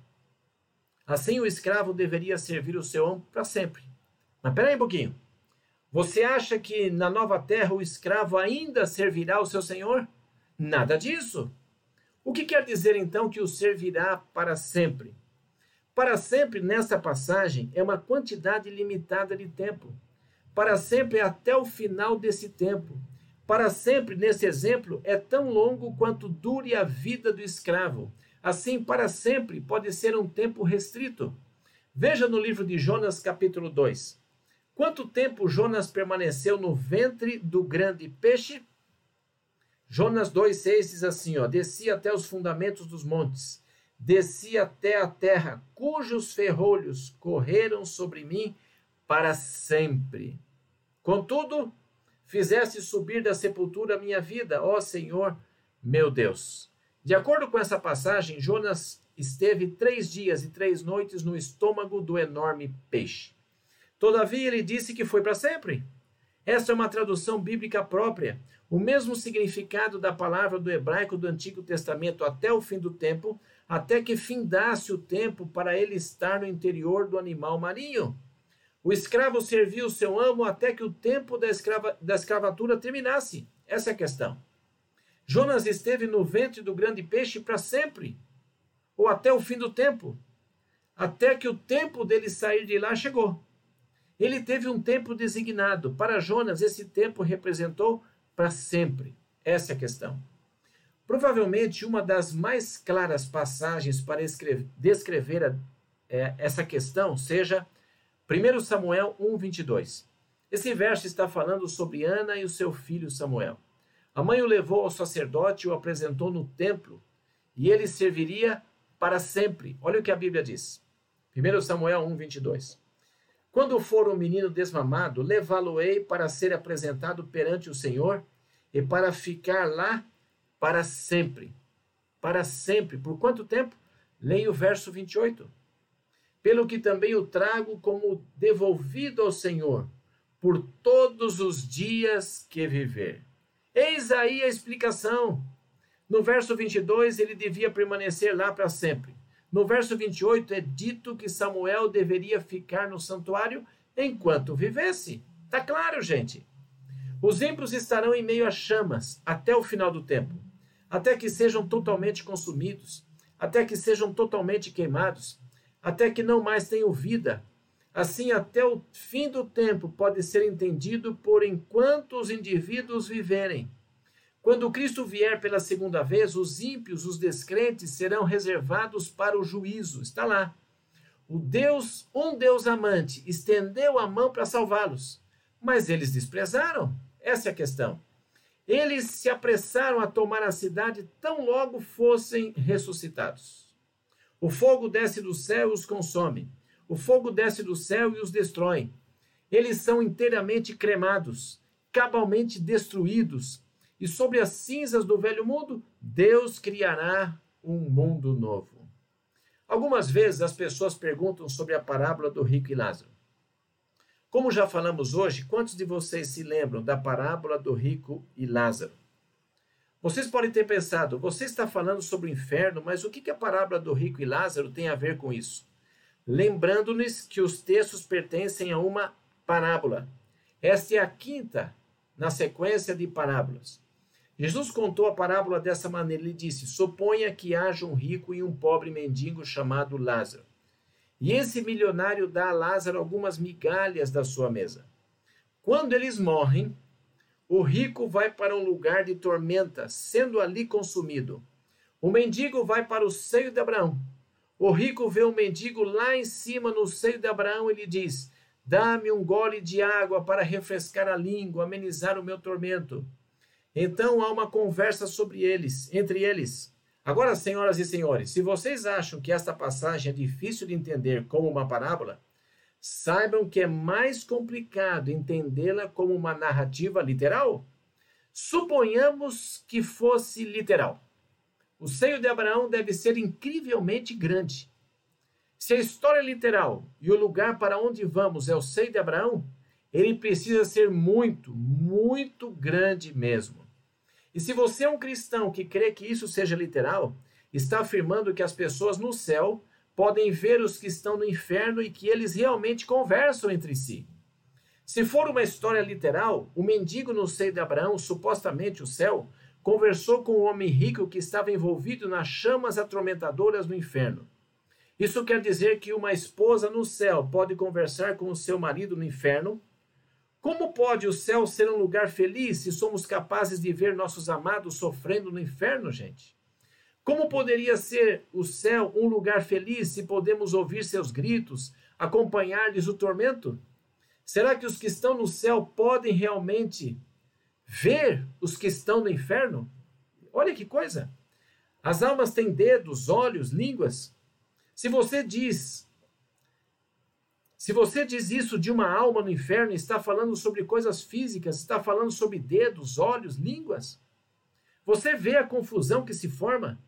Assim, o escravo deveria servir o seu amo para sempre. Mas peraí um pouquinho. Você acha que na nova terra o escravo ainda servirá o seu senhor? Nada disso. O que quer dizer então que o servirá para sempre? Para sempre, nesta passagem, é uma quantidade limitada de tempo. Para sempre é até o final desse tempo. Para sempre, nesse exemplo, é tão longo quanto dure a vida do escravo. Assim, para sempre pode ser um tempo restrito. Veja no livro de Jonas, capítulo 2. Quanto tempo Jonas permaneceu no ventre do grande peixe? Jonas 2,6 diz assim: ó, desci até os fundamentos dos montes, desci até a terra, cujos ferrolhos correram sobre mim para sempre. Contudo, fizeste subir da sepultura a minha vida, ó Senhor, meu Deus. De acordo com essa passagem, Jonas esteve três dias e três noites no estômago do enorme peixe. Todavia, ele disse que foi para sempre. Esta é uma tradução bíblica própria. O mesmo significado da palavra do hebraico do Antigo Testamento até o fim do tempo, até que findasse o tempo para ele estar no interior do animal marinho. O escravo serviu o seu amo até que o tempo da, escrava, da escravatura terminasse. Essa é a questão. Jonas esteve no ventre do grande peixe para sempre, ou até o fim do tempo, até que o tempo dele sair de lá chegou. Ele teve um tempo designado. Para Jonas, esse tempo representou para sempre. Essa é a questão. Provavelmente uma das mais claras passagens para escrever, descrever a, é, essa questão seja 1 Samuel 1, 22. Esse verso está falando sobre Ana e o seu filho Samuel. A mãe o levou ao sacerdote e o apresentou no templo, e ele serviria para sempre. Olha o que a Bíblia diz. 1 Samuel 1, 22. Quando for um menino desmamado, levá-lo-ei para ser apresentado perante o Senhor e para ficar lá para sempre. Para sempre. Por quanto tempo? Leia o verso 28. Pelo que também o trago como devolvido ao Senhor por todos os dias que viver. Eis aí a explicação. No verso 22, ele devia permanecer lá para sempre. No verso 28 é dito que Samuel deveria ficar no santuário enquanto vivesse. Tá claro, gente? Os ímpios estarão em meio a chamas até o final do tempo, até que sejam totalmente consumidos, até que sejam totalmente queimados, até que não mais tenham vida. Assim, até o fim do tempo pode ser entendido por enquanto os indivíduos viverem. Quando Cristo vier pela segunda vez, os ímpios, os descrentes, serão reservados para o juízo. Está lá. O Deus, um Deus amante, estendeu a mão para salvá-los, mas eles desprezaram. Essa é a questão. Eles se apressaram a tomar a cidade tão logo fossem ressuscitados. O fogo desce do céu e os consome. O fogo desce do céu e os destrói. Eles são inteiramente cremados, cabalmente destruídos, e sobre as cinzas do velho mundo, Deus criará um mundo novo. Algumas vezes as pessoas perguntam sobre a parábola do rico e Lázaro. Como já falamos hoje, quantos de vocês se lembram da parábola do rico e Lázaro? Vocês podem ter pensado, você está falando sobre o inferno, mas o que a parábola do rico e Lázaro tem a ver com isso? Lembrando-nos que os textos pertencem a uma parábola. Esta é a quinta na sequência de parábolas. Jesus contou a parábola dessa maneira. Ele disse: Suponha que haja um rico e um pobre mendigo chamado Lázaro. E esse milionário dá a Lázaro algumas migalhas da sua mesa. Quando eles morrem, o rico vai para um lugar de tormenta, sendo ali consumido. O mendigo vai para o seio de Abraão. O rico vê o mendigo lá em cima no seio de Abraão e lhe diz: Dá-me um gole de água para refrescar a língua, amenizar o meu tormento. Então há uma conversa sobre eles, entre eles. Agora, senhoras e senhores, se vocês acham que esta passagem é difícil de entender como uma parábola, saibam que é mais complicado entendê-la como uma narrativa literal. Suponhamos que fosse literal. O seio de Abraão deve ser incrivelmente grande. Se a história é literal e o lugar para onde vamos é o seio de Abraão, ele precisa ser muito, muito grande mesmo. E se você é um cristão que crê que isso seja literal, está afirmando que as pessoas no céu podem ver os que estão no inferno e que eles realmente conversam entre si. Se for uma história literal, o mendigo no seio de Abraão, supostamente o céu, conversou com o homem rico que estava envolvido nas chamas atormentadoras do inferno. Isso quer dizer que uma esposa no céu pode conversar com o seu marido no inferno como pode o céu ser um lugar feliz se somos capazes de ver nossos amados sofrendo no inferno, gente? Como poderia ser o céu um lugar feliz se podemos ouvir seus gritos, acompanhar-lhes o tormento? Será que os que estão no céu podem realmente ver os que estão no inferno? Olha que coisa! As almas têm dedos, olhos, línguas. Se você diz se você diz isso de uma alma no inferno, está falando sobre coisas físicas, está falando sobre dedos, olhos, línguas. Você vê a confusão que se forma?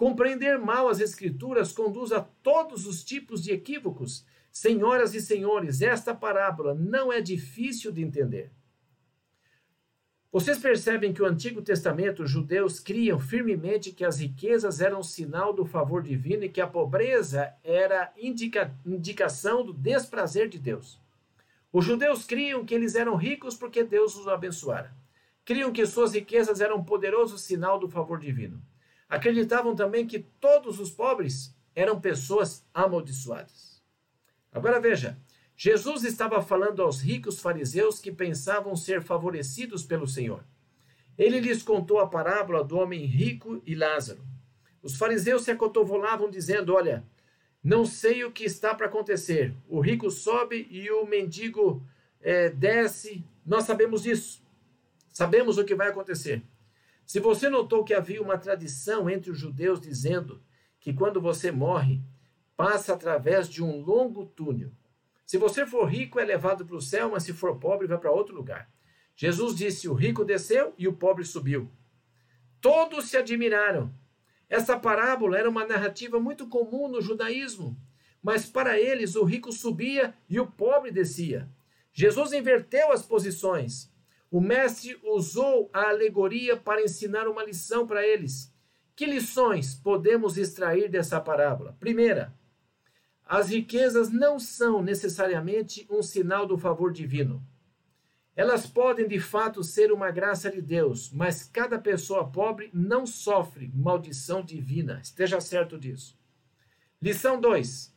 Compreender mal as Escrituras conduz a todos os tipos de equívocos. Senhoras e senhores, esta parábola não é difícil de entender. Vocês percebem que o Antigo Testamento, os judeus criam firmemente que as riquezas eram sinal do favor divino e que a pobreza era indica, indicação do desprazer de Deus. Os judeus criam que eles eram ricos porque Deus os abençoara. Criam que suas riquezas eram um poderoso sinal do favor divino. Acreditavam também que todos os pobres eram pessoas amaldiçoadas. Agora veja, Jesus estava falando aos ricos fariseus que pensavam ser favorecidos pelo Senhor. Ele lhes contou a parábola do homem rico e Lázaro. Os fariseus se acotovolavam, dizendo: Olha, não sei o que está para acontecer. O rico sobe e o mendigo é, desce. Nós sabemos disso. Sabemos o que vai acontecer. Se você notou que havia uma tradição entre os judeus dizendo que quando você morre, passa através de um longo túnel. Se você for rico, é levado para o céu, mas se for pobre, vai para outro lugar. Jesus disse: o rico desceu e o pobre subiu. Todos se admiraram. Essa parábola era uma narrativa muito comum no judaísmo, mas para eles o rico subia e o pobre descia. Jesus inverteu as posições. O mestre usou a alegoria para ensinar uma lição para eles. Que lições podemos extrair dessa parábola? Primeira, as riquezas não são necessariamente um sinal do favor divino. Elas podem de fato ser uma graça de Deus, mas cada pessoa pobre não sofre maldição divina. Esteja certo disso. Lição 2.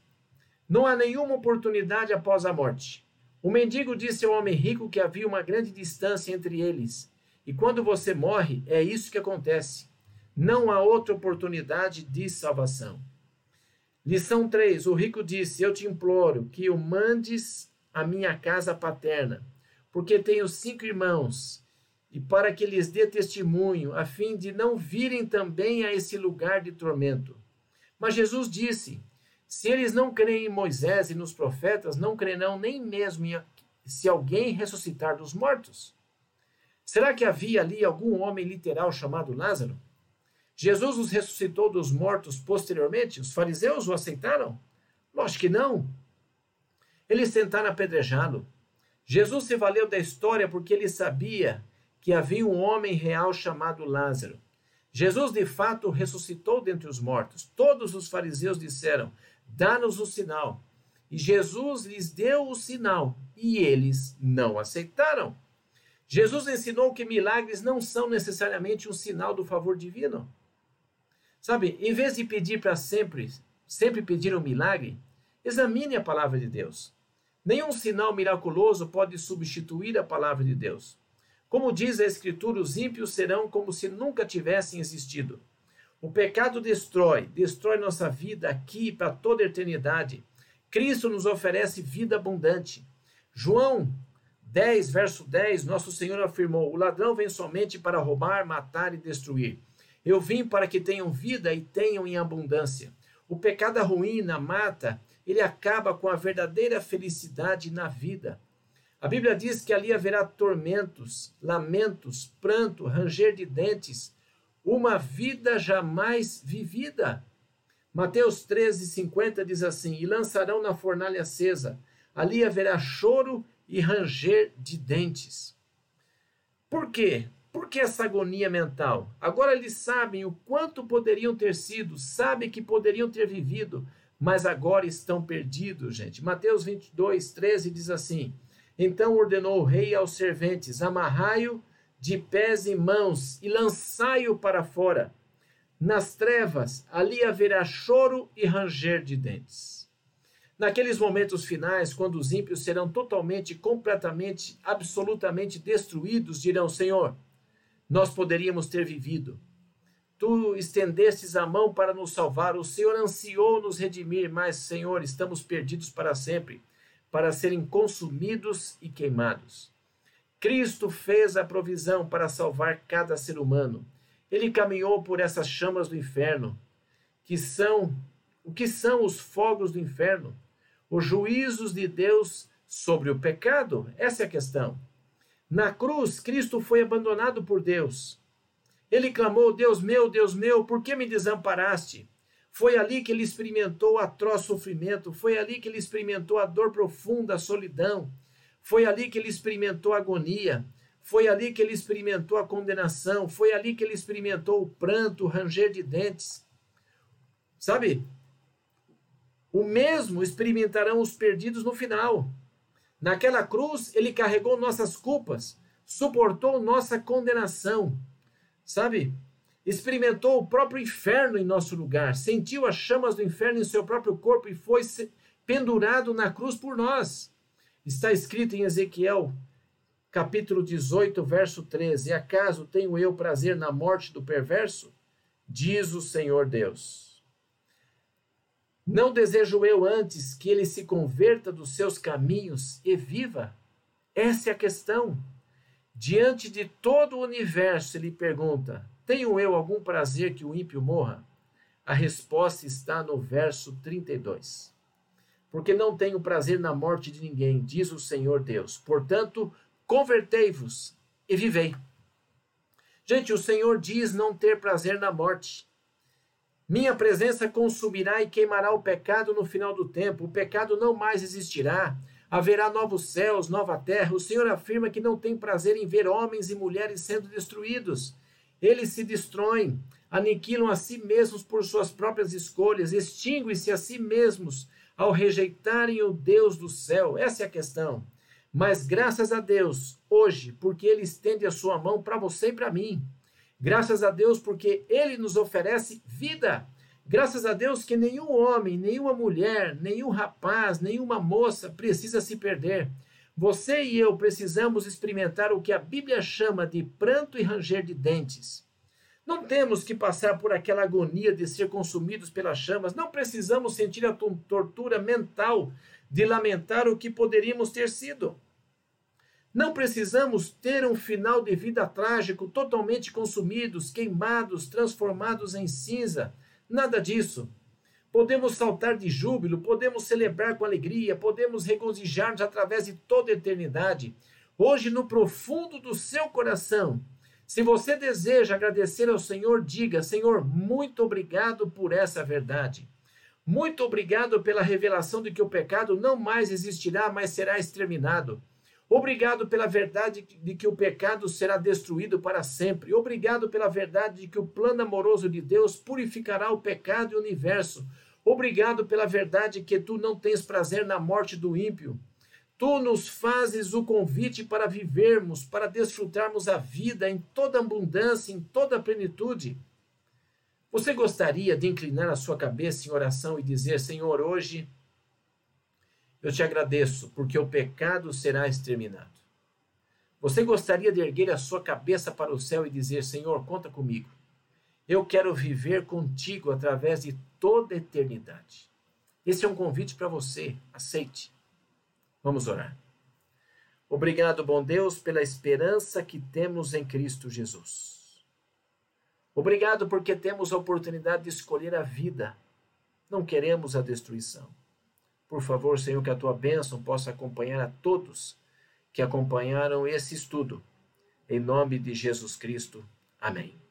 Não há nenhuma oportunidade após a morte. O mendigo disse ao homem rico que havia uma grande distância entre eles. E quando você morre, é isso que acontece. Não há outra oportunidade de salvação. Lição 3. O rico disse: Eu te imploro que o mandes à minha casa paterna porque tenho cinco irmãos, e para que lhes dê testemunho, a fim de não virem também a esse lugar de tormento. Mas Jesus disse: Se eles não creem em Moisés e nos profetas, não crerão nem mesmo se alguém ressuscitar dos mortos. Será que havia ali algum homem literal chamado Lázaro? Jesus os ressuscitou dos mortos posteriormente? Os fariseus o aceitaram? Lógico que não. Eles tentaram apedrejá-lo. Jesus se valeu da história porque ele sabia que havia um homem real chamado Lázaro. Jesus de fato ressuscitou dentre os mortos. Todos os fariseus disseram: Dá-nos o sinal. E Jesus lhes deu o sinal e eles não aceitaram. Jesus ensinou que milagres não são necessariamente um sinal do favor divino. Sabe, em vez de pedir para sempre, sempre pedir um milagre, examine a palavra de Deus. Nenhum sinal miraculoso pode substituir a palavra de Deus. Como diz a Escritura, os ímpios serão como se nunca tivessem existido. O pecado destrói, destrói nossa vida aqui para toda a eternidade. Cristo nos oferece vida abundante. João 10, verso 10, nosso Senhor afirmou: O ladrão vem somente para roubar, matar e destruir. Eu vim para que tenham vida e tenham em abundância. O pecado arruína, mata ele acaba com a verdadeira felicidade na vida. A Bíblia diz que ali haverá tormentos, lamentos, pranto, ranger de dentes, uma vida jamais vivida. Mateus 13, 50 diz assim: E lançarão na fornalha acesa, ali haverá choro e ranger de dentes. Por quê? Por que essa agonia mental? Agora eles sabem o quanto poderiam ter sido, sabem que poderiam ter vivido, mas agora estão perdidos, gente. Mateus 22, 13 diz assim: Então ordenou o rei aos serventes: Amarrai-o de pés e mãos e lançai-o para fora. Nas trevas, ali haverá choro e ranger de dentes. Naqueles momentos finais, quando os ímpios serão totalmente, completamente, absolutamente destruídos, dirão: Senhor, nós poderíamos ter vivido Tu estendestes a mão para nos salvar, o Senhor ansiou nos redimir, mas, Senhor, estamos perdidos para sempre, para serem consumidos e queimados. Cristo fez a provisão para salvar cada ser humano. Ele caminhou por essas chamas do inferno, que são o que são os fogos do inferno, os juízos de Deus sobre o pecado. Essa é a questão. Na cruz, Cristo foi abandonado por Deus ele clamou: Deus meu, Deus meu, por que me desamparaste? Foi ali que ele experimentou atroz sofrimento, foi ali que ele experimentou a dor profunda, a solidão, foi ali que ele experimentou a agonia, foi ali que ele experimentou a condenação, foi ali que ele experimentou o pranto, o ranger de dentes. Sabe? O mesmo experimentarão os perdidos no final. Naquela cruz, ele carregou nossas culpas, suportou nossa condenação sabe? Experimentou o próprio inferno em nosso lugar, sentiu as chamas do inferno em seu próprio corpo e foi pendurado na cruz por nós. Está escrito em Ezequiel capítulo 18, verso 13: Acaso tenho eu prazer na morte do perverso? Diz o Senhor Deus. Não desejo eu antes que ele se converta dos seus caminhos e viva? Essa é a questão. Diante de todo o universo, ele pergunta: Tenho eu algum prazer que o ímpio morra? A resposta está no verso 32. Porque não tenho prazer na morte de ninguém, diz o Senhor Deus. Portanto, convertei-vos e vivei. Gente, o Senhor diz não ter prazer na morte. Minha presença consumirá e queimará o pecado no final do tempo. O pecado não mais existirá. Haverá novos céus, nova terra. O Senhor afirma que não tem prazer em ver homens e mulheres sendo destruídos. Eles se destroem, aniquilam a si mesmos por suas próprias escolhas, extinguem-se a si mesmos ao rejeitarem o Deus do céu. Essa é a questão. Mas graças a Deus, hoje, porque Ele estende a sua mão para você e para mim. Graças a Deus, porque Ele nos oferece vida. Graças a Deus que nenhum homem, nenhuma mulher, nenhum rapaz, nenhuma moça precisa se perder. Você e eu precisamos experimentar o que a Bíblia chama de pranto e ranger de dentes. Não temos que passar por aquela agonia de ser consumidos pelas chamas, não precisamos sentir a tortura mental de lamentar o que poderíamos ter sido. Não precisamos ter um final de vida trágico, totalmente consumidos, queimados, transformados em cinza. Nada disso. Podemos saltar de júbilo, podemos celebrar com alegria, podemos regozijar-nos através de toda a eternidade. Hoje, no profundo do seu coração, se você deseja agradecer ao Senhor, diga: Senhor, muito obrigado por essa verdade. Muito obrigado pela revelação de que o pecado não mais existirá, mas será exterminado. Obrigado pela verdade de que o pecado será destruído para sempre. Obrigado pela verdade de que o plano amoroso de Deus purificará o pecado e o universo. Obrigado pela verdade que tu não tens prazer na morte do ímpio. Tu nos fazes o convite para vivermos, para desfrutarmos a vida em toda abundância, em toda plenitude. Você gostaria de inclinar a sua cabeça em oração e dizer: Senhor, hoje eu te agradeço, porque o pecado será exterminado. Você gostaria de erguer a sua cabeça para o céu e dizer: Senhor, conta comigo. Eu quero viver contigo através de toda a eternidade. Esse é um convite para você. Aceite. Vamos orar. Obrigado, bom Deus, pela esperança que temos em Cristo Jesus. Obrigado porque temos a oportunidade de escolher a vida. Não queremos a destruição. Por favor, Senhor, que a tua bênção possa acompanhar a todos que acompanharam esse estudo. Em nome de Jesus Cristo. Amém.